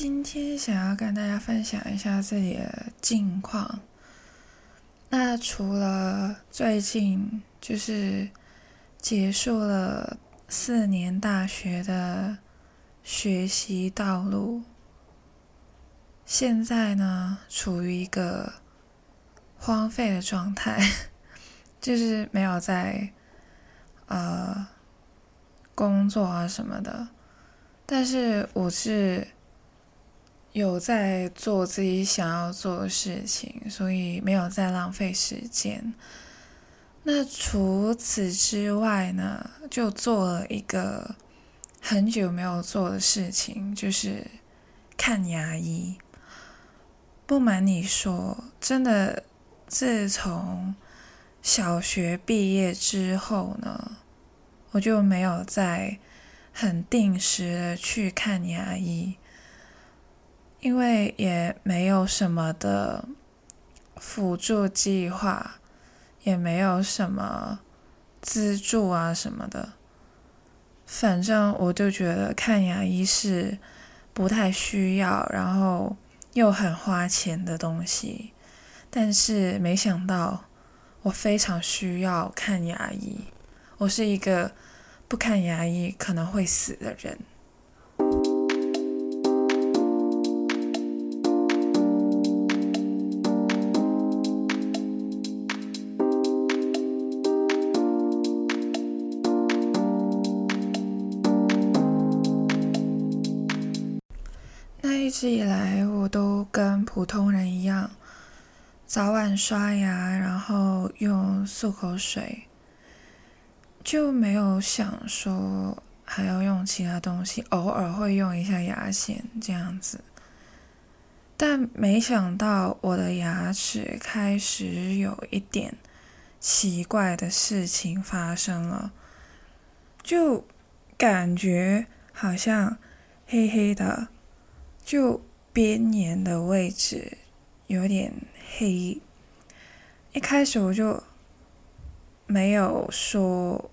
今天想要跟大家分享一下自己的近况。那除了最近就是结束了四年大学的学习道路，现在呢处于一个荒废的状态，就是没有在呃工作啊什么的。但是我是。有在做自己想要做的事情，所以没有在浪费时间。那除此之外呢，就做了一个很久没有做的事情，就是看牙医。不瞒你说，真的，自从小学毕业之后呢，我就没有再很定时的去看牙医。因为也没有什么的辅助计划，也没有什么资助啊什么的，反正我就觉得看牙医是不太需要，然后又很花钱的东西。但是没想到我非常需要看牙医，我是一个不看牙医可能会死的人。那一直以来，我都跟普通人一样，早晚刷牙，然后用漱口水，就没有想说还要用其他东西。偶尔会用一下牙线这样子，但没想到我的牙齿开始有一点奇怪的事情发生了，就感觉好像黑黑的。就边沿的位置有点黑，一开始我就没有说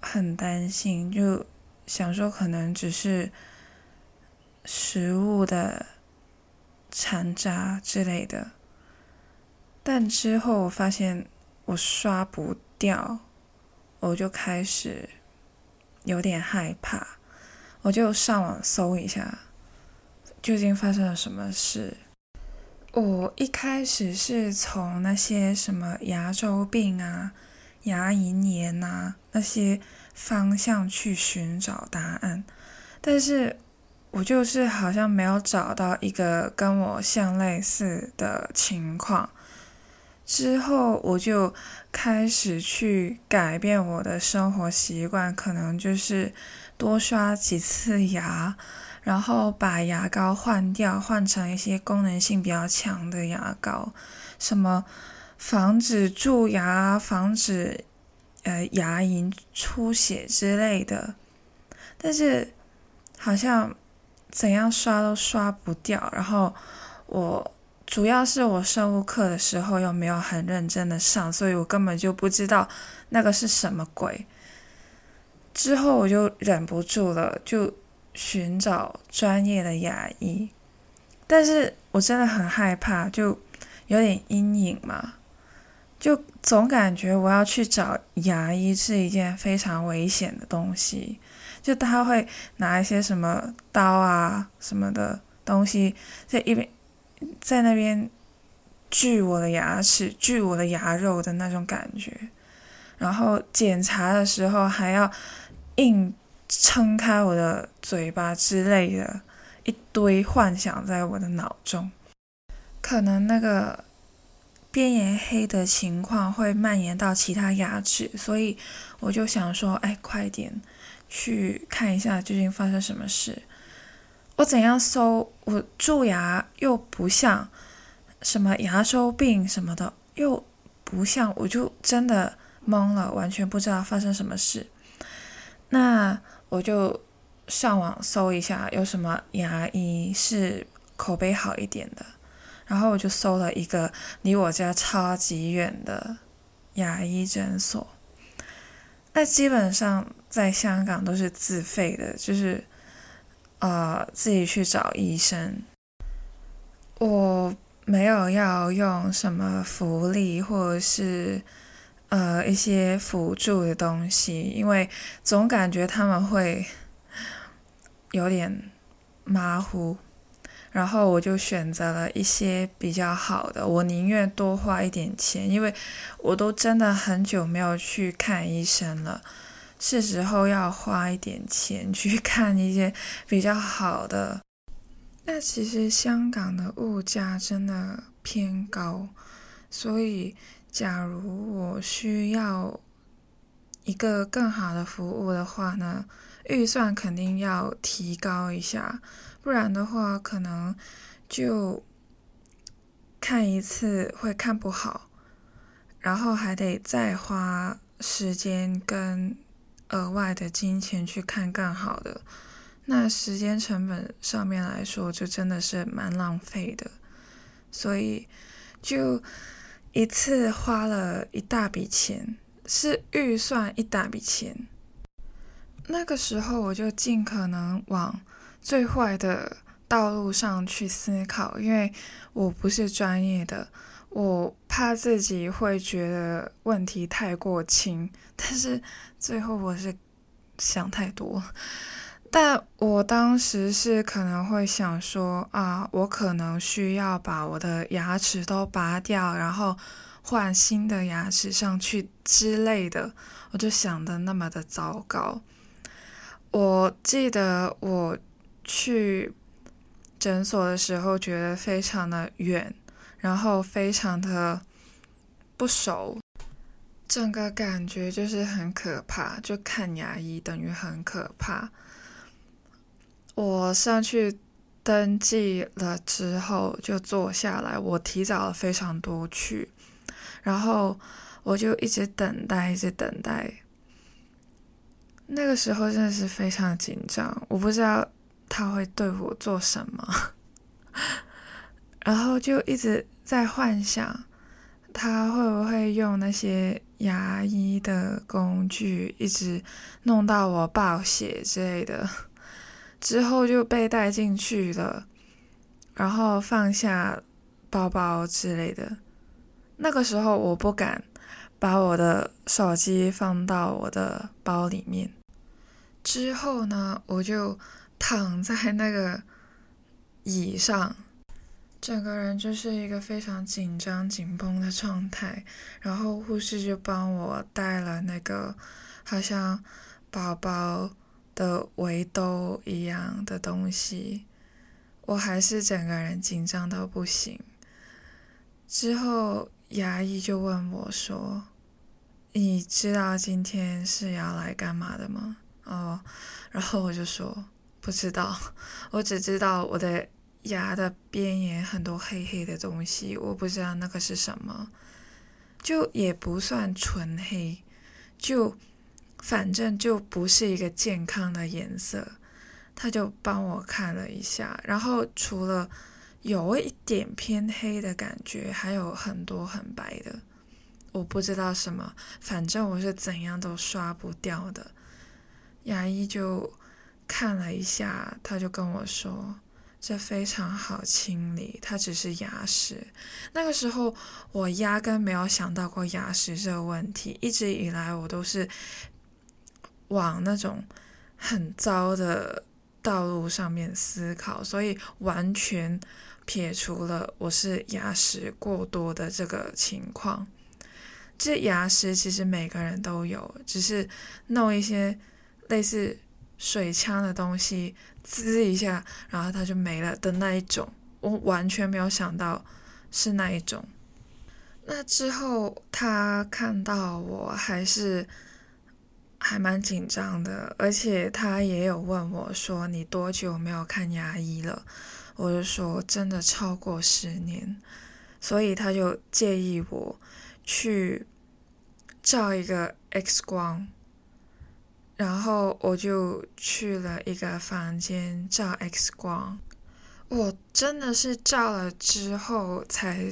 很担心，就想说可能只是食物的残渣之类的，但之后我发现我刷不掉，我就开始有点害怕，我就上网搜一下。究竟发生了什么事？我一开始是从那些什么牙周病啊、牙龈炎啊那些方向去寻找答案，但是我就是好像没有找到一个跟我像类似的情况。之后我就开始去改变我的生活习惯，可能就是多刷几次牙。然后把牙膏换掉，换成一些功能性比较强的牙膏，什么防止蛀牙、防止呃牙龈出血之类的。但是好像怎样刷都刷不掉。然后我主要是我生物课的时候又没有很认真的上，所以我根本就不知道那个是什么鬼。之后我就忍不住了，就。寻找专业的牙医，但是我真的很害怕，就有点阴影嘛，就总感觉我要去找牙医是一件非常危险的东西，就他会拿一些什么刀啊什么的东西在一边在那边锯我的牙齿、锯我的牙肉的那种感觉，然后检查的时候还要硬。撑开我的嘴巴之类的，一堆幻想在我的脑中。可能那个边缘黑的情况会蔓延到其他牙齿，所以我就想说，哎，快点去看一下究竟发生什么事。我怎样搜，我蛀牙又不像什么牙周病什么的，又不像，我就真的懵了，完全不知道发生什么事。那。我就上网搜一下有什么牙医是口碑好一点的，然后我就搜了一个离我家超级远的牙医诊所。那基本上在香港都是自费的，就是呃自己去找医生。我没有要用什么福利或者是呃一些辅助的东西，因为总感觉他们会有点马虎。然后我就选择了一些比较好的，我宁愿多花一点钱，因为我都真的很久没有去看医生了，是时候要花一点钱去 看一些比较好的。那其实香港的物价真的偏高，所以假如我需要一个更好的服务的话呢，预算肯定要提高一下。不然的话，可能就看一次会看不好，然后还得再花时间跟额外的金钱去看更好的，那时间成本上面来说，就真的是蛮浪费的。所以就一次花了一大笔钱，是预算一大笔钱。那个时候我就尽可能往。最坏的道路上去思考，因为我不是专业的，我怕自己会觉得问题太过轻。但是最后我是想太多，但我当时是可能会想说啊，我可能需要把我的牙齿都拔掉，然后换新的牙齿上去之类的，我就想的那么的糟糕。我记得我。去诊所的时候，觉得非常的远，然后非常的不熟，整个感觉就是很可怕。就看牙医等于很可怕。我上去登记了之后，就坐下来。我提早了非常多去，然后我就一直等待，一直等待。那个时候真的是非常紧张，我不知道。他会对我做什么？然后就一直在幻想，他会不会用那些牙医的工具，一直弄到我爆血之类的。之后就被带进去了，然后放下包包之类的。那个时候我不敢把我的手机放到我的包里面。之后呢，我就。躺在那个椅上，整个人就是一个非常紧张、紧绷的状态。然后护士就帮我带了那个好像宝宝的围兜一样的东西，我还是整个人紧张到不行。之后牙医就问我说：“你知道今天是要来干嘛的吗？”哦，然后我就说。不知道，我只知道我的牙的边沿很多黑黑的东西，我不知道那个是什么，就也不算纯黑，就反正就不是一个健康的颜色。他就帮我看了一下，然后除了有一点偏黑的感觉，还有很多很白的，我不知道什么，反正我是怎样都刷不掉的。牙医就。看了一下，他就跟我说：“这非常好清理，它只是牙石。”那个时候我压根没有想到过牙石这个问题，一直以来我都是往那种很糟的道路上面思考，所以完全撇除了我是牙石过多的这个情况。这牙石其实每个人都有，只是弄一些类似。水枪的东西滋一下，然后它就没了的那一种，我完全没有想到是那一种。那之后他看到我还是还蛮紧张的，而且他也有问我说：“你多久没有看牙医了？”我就说：“真的超过十年。”所以他就建议我去照一个 X 光。然后我就去了一个房间照 X 光，我真的是照了之后才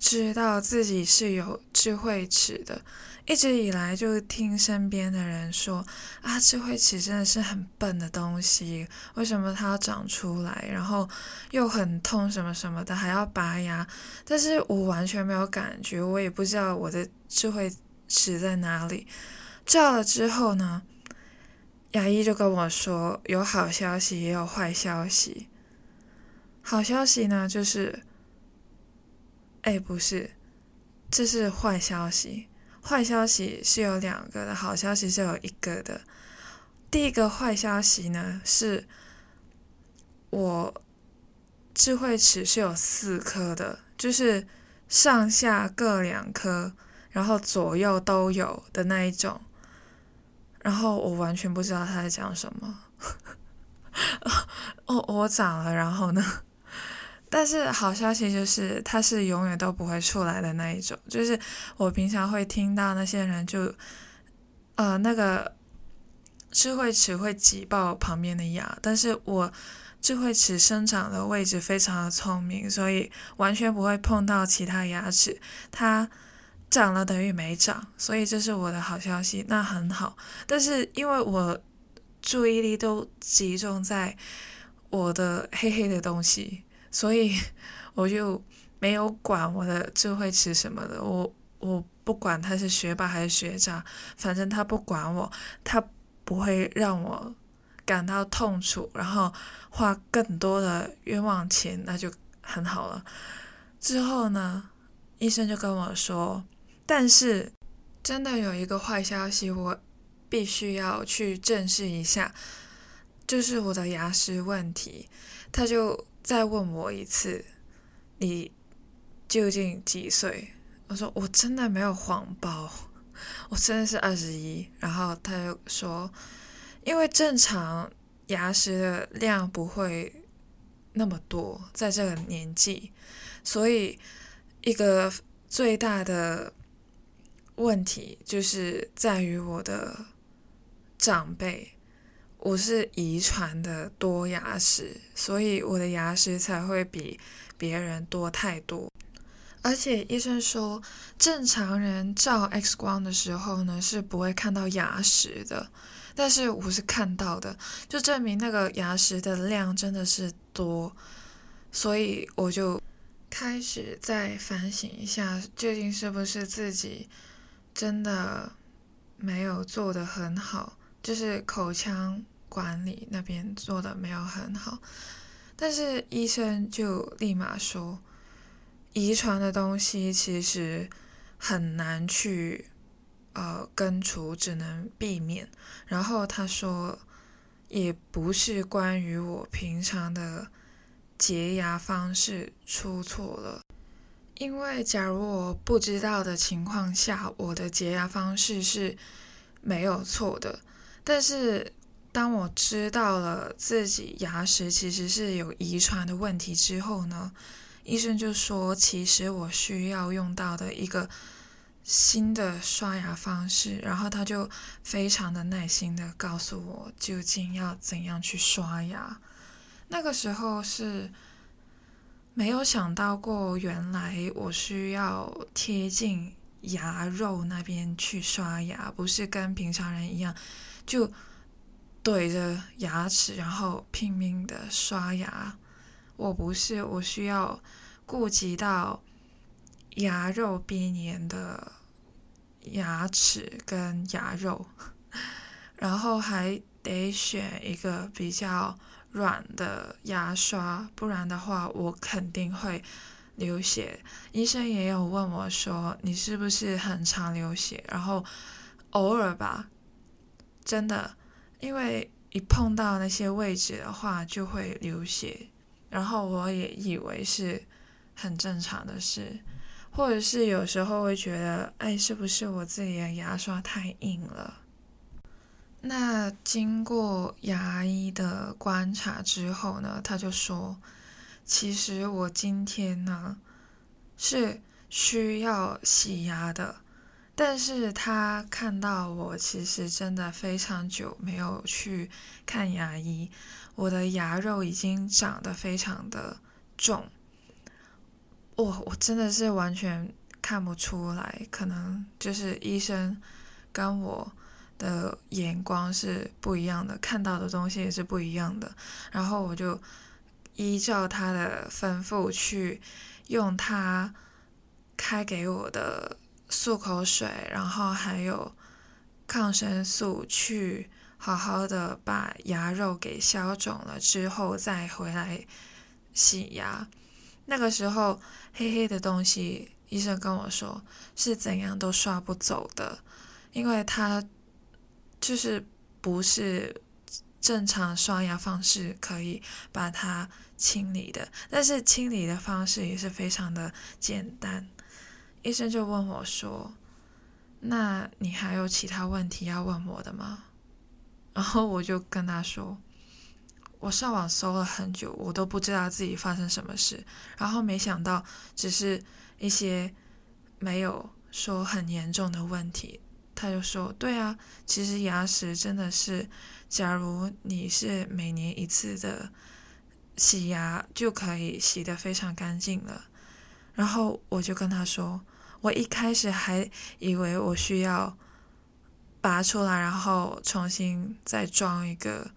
知道自己是有智慧齿的。一直以来就听身边的人说啊，智慧齿真的是很笨的东西，为什么它要长出来，然后又很痛什么什么的，还要拔牙。但是我完全没有感觉，我也不知道我的智慧齿在哪里。照了之后呢，牙医就跟我说，有好消息也有坏消息。好消息呢，就是，哎，不是，这是坏消息。坏消息是有两个的，好消息是有一个的。第一个坏消息呢，是我智慧齿是有四颗的，就是上下各两颗，然后左右都有的那一种。然后我完全不知道他在讲什么。哦，我长了，然后呢？但是好消息就是，它是永远都不会出来的那一种。就是我平常会听到那些人就，呃，那个智慧齿会挤爆旁边的牙，但是我智慧齿生长的位置非常的聪明，所以完全不会碰到其他牙齿。它长了等于没长，所以这是我的好消息，那很好。但是因为我注意力都集中在我的黑黑的东西。所以 我就没有管我的智慧齿什么的，我我不管他是学霸还是学渣，反正他不管我，他不会让我感到痛楚，然后花更多的冤枉钱，那就很好了。之后呢，医生就跟我说，但是真的有一个坏消息，我必须要去正视一下，就是我的牙齿问题，他就。再问我一次，你究竟几岁？我说我真的没有谎报，我真的是二十一。然后他就说，因为正常牙石的量不会那么多，在这个年纪，所以一个最大的问题就是在于我的长辈。我是遗传的多牙齿，所以我的牙齿才会比别人多太多。而且医生说，正常人照 X 光的时候呢是不会看到牙石的，但是我是看到的，就证明那个牙石的量真的是多。所以我就开始在反省一下，究竟是不是自己真的没有做的很好，就是口腔。管理那边做的没有很好，但是医生就立马说，遗传的东西其实很难去呃根除，只能避免。然后他说，也不是关于我平常的洁牙方式出错了，因为假如我不知道的情况下，我的洁牙方式是没有错的，但是。当我知道了自己牙齿其实是有遗传的问题之后呢，医生就说，其实我需要用到的一个新的刷牙方式，然后他就非常的耐心的告诉我究竟要怎样去刷牙。那个时候是没有想到过，原来我需要贴近牙肉那边去刷牙，不是跟平常人一样就。怼着牙齿，然后拼命的刷牙。我不是，我需要顾及到牙肉边缘的牙齿跟牙肉，然后还得选一个比较软的牙刷，不然的话我肯定会流血。医生也有问我说：“你是不是很常流血？”然后偶尔吧，真的。因为一碰到那些位置的话就会流血，然后我也以为是很正常的事，或者是有时候会觉得，哎，是不是我自己的牙刷太硬了？那经过牙医的观察之后呢，他就说，其实我今天呢是需要洗牙的。但是他看到我其实真的非常久没有去看牙医，我的牙肉已经长得非常的重，我我真的是完全看不出来，可能就是医生跟我的眼光是不一样的，看到的东西也是不一样的。然后我就依照他的吩咐去用他开给我的漱口水，然后还有抗生素去好好的把牙肉给消肿了之后，再回来洗牙。那个时候。黑黑的东西，医生跟我说是怎样都刷不走的，因为它就是不是正常刷牙方式可以把它清理的。但是清理的方式也是非常的简单。医生就问我说：“那你还有其他问题要问我的吗？”然后我就跟他说。我上网搜了很久，我都不知道自己发生什么事，然后没想到只是一些没有说很严重的问题。他就说：“对啊，其实牙齿真的是，假如你是每年一次的洗牙，就可以洗得非常干净了。”然后我就跟他说：“我一开始还以为我需要拔出来，然后重新再装一个。”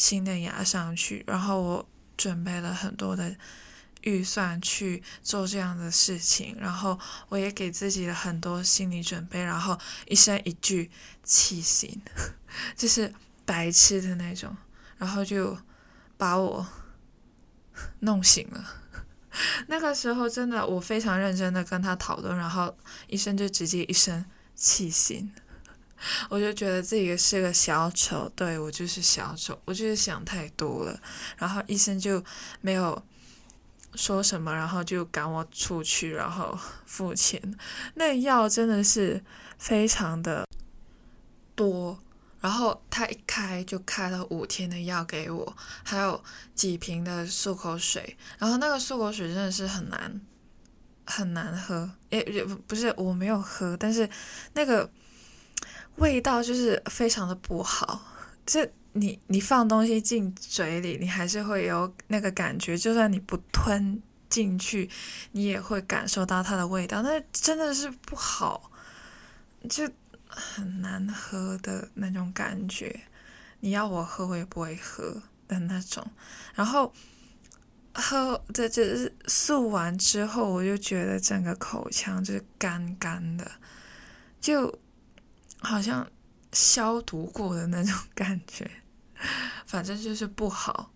新的牙上去，然后我准备了很多的预算去做这样的事情，然后我也给自己了很多心理准备，然后一生一句气醒，就是白痴的那种，然后就把我弄醒了。那个时候真的，我非常认真的跟他讨论，然后医生就直接一声气醒。我就觉得自己是个小丑，对我就是小丑，我就是想太多了。然后医生就没有说什么，然后就赶我出去，然后付钱。那药真的是非常的多，然后他一开就开了五天的药给我，还有几瓶的漱口水。然后那个漱口水真的是很难很难喝，也也不是我没有喝，但是那个。味道就是非常的不好，这你你放东西进嘴里，你还是会有那个感觉，就算你不吞进去，你也会感受到它的味道，那真的是不好，就很难喝的那种感觉。你要我喝，我也不会喝的那种。然后喝这这漱完之后，我就觉得整个口腔就是干干的，就。好像消毒过的那种感觉，反正就是不好。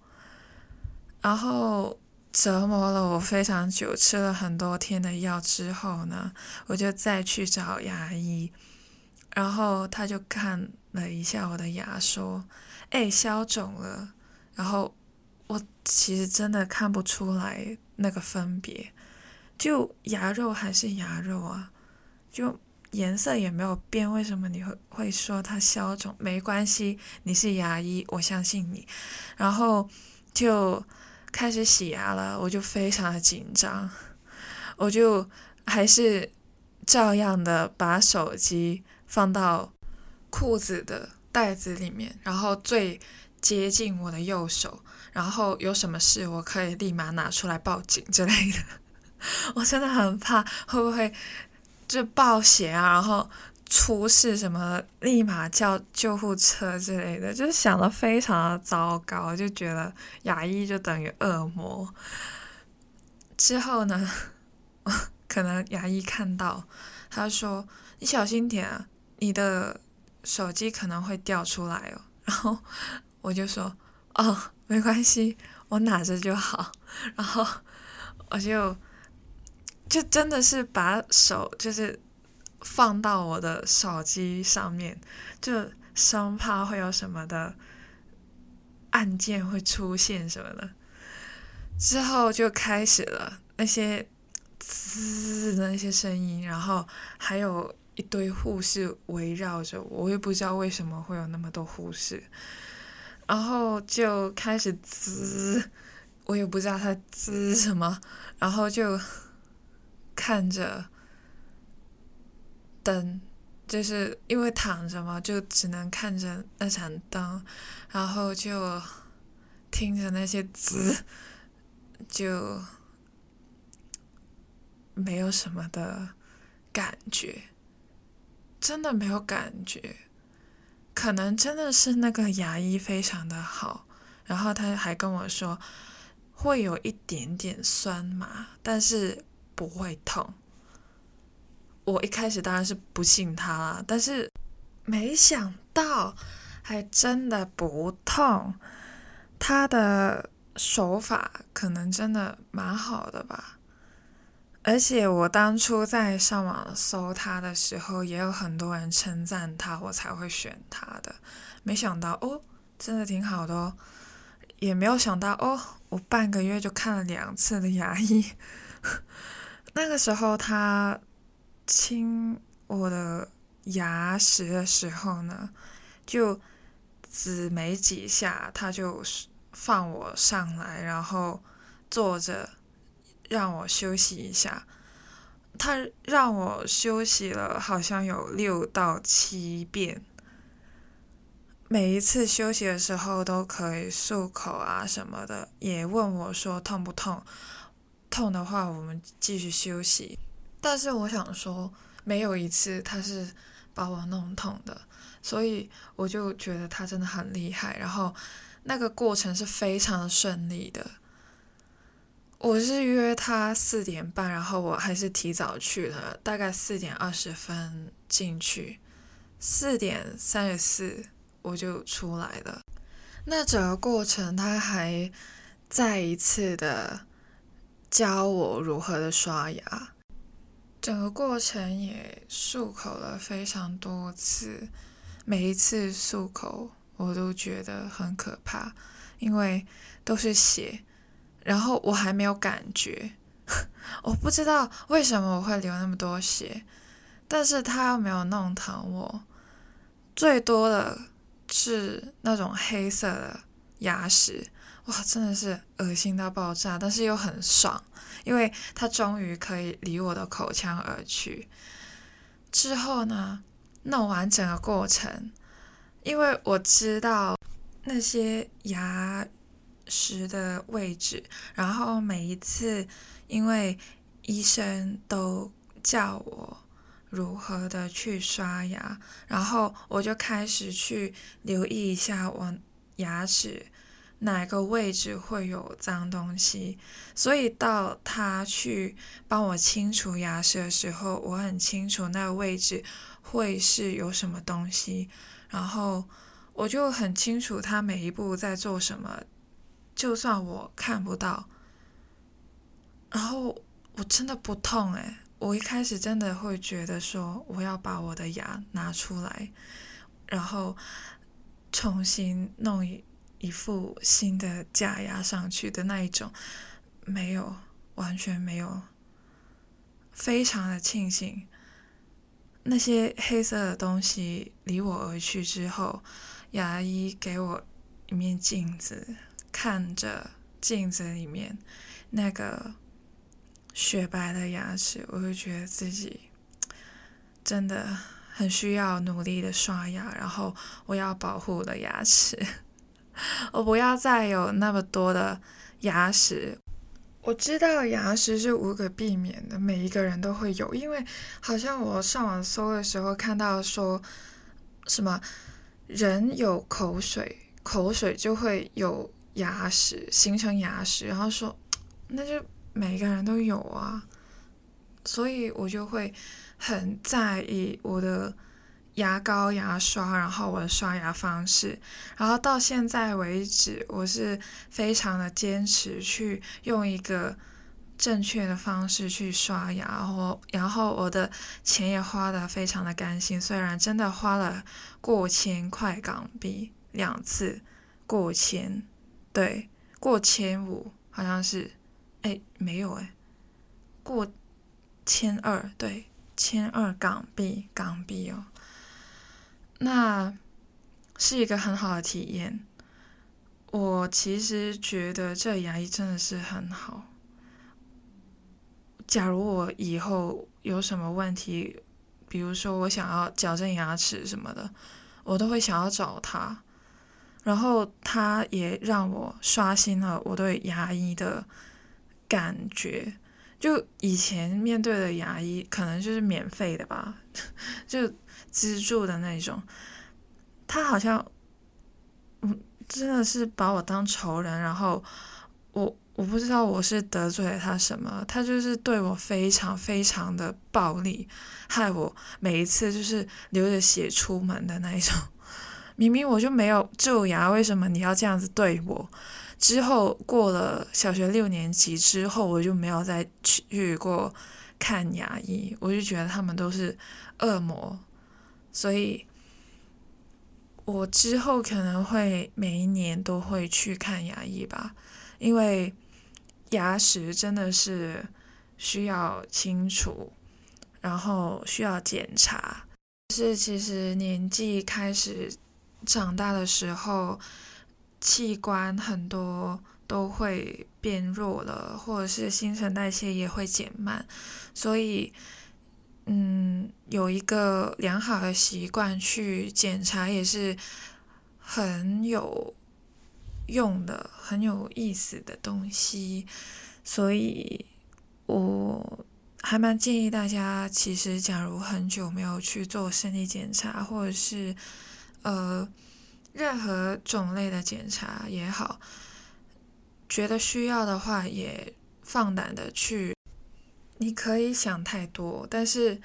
然后折磨了我非常久，吃了很多天的药之后呢，我就再去找牙医，然后他就看了一下我的牙，说：“哎，消肿了。”然后我其实真的看不出来那个分别，就牙肉还是牙肉啊，就。颜色也没有变，为什么你会会说它消肿？没关系，你是牙医，我相信你。然后就开始洗牙了，我就非常的紧张，我就还是照样的把手机放到裤子的袋子里面，然后最接近我的右手，然后有什么事我可以立马拿出来报警之类的。我真的很怕会不会。就暴血啊，然后出事什么，立马叫救护车之类的，就是想的非常的糟糕，就觉得牙医就等于恶魔。之后呢，可能牙医看到，他说：“你小心点啊，你的手机可能会掉出来哦。”然后我就说：“哦，没关系，我拿着就好。”然后我就。就真的是把手就是放到我的手机上面，就生怕会有什么的按键会出现什么的。之后就开始了那些滋的那些声音，然后还有一堆护士围绕着我，我也不知道为什么会有那么多护士。然后就开始滋，我也不知道他滋什么，然后就。看着灯，就是因为躺着嘛，就只能看着那盏灯，然后就听着那些滋，就没有什么的感觉，真的没有感觉。可能真的是那个牙医非常的好，然后他还跟我说会有一点点酸麻，但是不会痛。我一开始当然是不信他啦，但是没想到还真的不痛。他的手法可能真的蛮好的吧。而且我当初在上网搜他的时候，也有很多人称赞他，我才会选他的。没想到哦，真的挺好的哦。也没有想到哦，我半个月就看了两次的牙医。那个时候他清我的牙齿的时候呢，就只没几下，他就放我上来，然后坐着。让我休息一下，他让我休息了，好像有六到七遍。每一次休息的时候都可以漱口啊什么的，也问我说痛不痛？痛的话我们继续休息。但是我想说，没有一次他是把我弄痛的，所以我就觉得他真的很厉害。然后那个过程是非常顺利的。我是约他四点半，然后我还是提早去了，大概四点二十分进去，四点三十四我就出来了。那整个过程他还再一次的教我如何的刷牙，整个过程也漱口了非常多次，每一次漱口我都觉得很可怕，因为都是血。然后我还没有感觉，我不知道为什么我会流那么多血，但是他又没有弄疼我，最多的是那种黑色的牙石，哇，真的是恶心到爆炸，但是又很爽，因为他终于可以离我的口腔而去。之后呢，弄完整个过程，因为我知道那些牙。时的位置，然后每一次，因为医生都叫我如何的去刷牙，然后我就开始去留意一下我牙齿哪个位置会有脏东西，所以到他去帮我清除牙齿的时候，我很清楚那个位置会是有什么东西，然后我就很清楚他每一步在做什么。就算我看不到，然后我真的不痛诶，我一开始真的会觉得说我要把我的牙拿出来，然后重新弄一一副新的假牙上去的那一种，没有，完全没有，非常的庆幸，那些黑色的东西离我而去之后，牙医给我一面镜子。看着镜子里面那个雪白的牙齿，我就觉得自己真的很需要努力的刷牙，然后我要保护我的牙齿，我不要再有那么多的牙齿。我知道牙齿是无可避免的，每一个人都会有，因为好像我上网搜的时候看到说什么人有口水，口水就会有。牙石形成牙石，然后说，那就每个人都有啊，所以我就会很在意我的牙膏、牙刷，然后我的刷牙方式，然后到现在为止，我是非常的坚持去用一个正确的方式去刷牙，然后然后我的钱也花的非常的干净，虽然真的花了过千块港币两次，过千。对，过千五好像是，哎，没有哎，过千二，对，千二港币，港币哦，那是一个很好的体验。我其实觉得这牙医真的是很好。假如我以后有什么问题，比如说我想要矫正牙齿什么的，我都会想要找他。然后他也让我刷新了我对牙医的感觉，就以前面对的牙医可能就是免费的吧，就资助的那种，他好像，嗯，真的是把我当仇人，然后我我不知道我是得罪了他什么，他就是对我非常非常的暴力，害我每一次就是流着血出门的那一种，明明我就没有蛀牙，为什么你要这样子对我？之后过了小学六年级之后，我就没有再去过看牙医，我就觉得他们都是恶魔，所以我之后可能会每一年都会去看牙医吧，因为牙齿真的是需要清除，然后需要检查，是其实年纪开始长大的时候。器官很多都会变弱了，或者是新陈代谢也会减慢，所以，嗯，有一个良好的习惯去检查也是很有用的、很有意思的东西，所以我还蛮建议大家，其实假如很久没有去做身体检查，或者是呃。任何种类的检查也好，觉得需要的话也放胆的去。你可以想太多，但是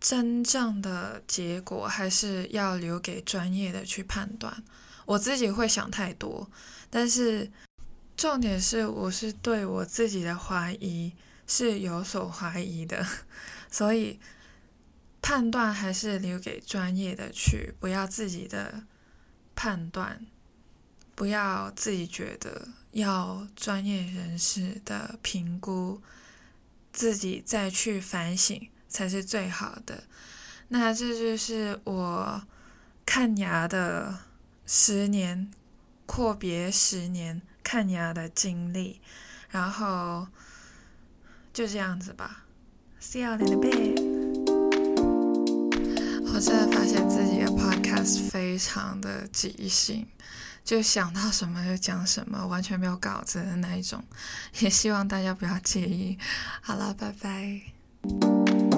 真正的结果还是要留给专业的去判断。我自己会想太多，但是重点是我是对我自己的怀疑是有所怀疑的，所以。判断还是留给专业的去，不要自己的判断，不要自己觉得，要专业人士的评估，自己再去反省才是最好的。那这就是我看牙的十年，阔别十年看牙的经历，然后就这样子吧。See you in a bit. 现在发现自己的 podcast 非常的即兴，就想到什么就讲什么，完全没有稿子的那一种，也希望大家不要介意。好了，拜拜。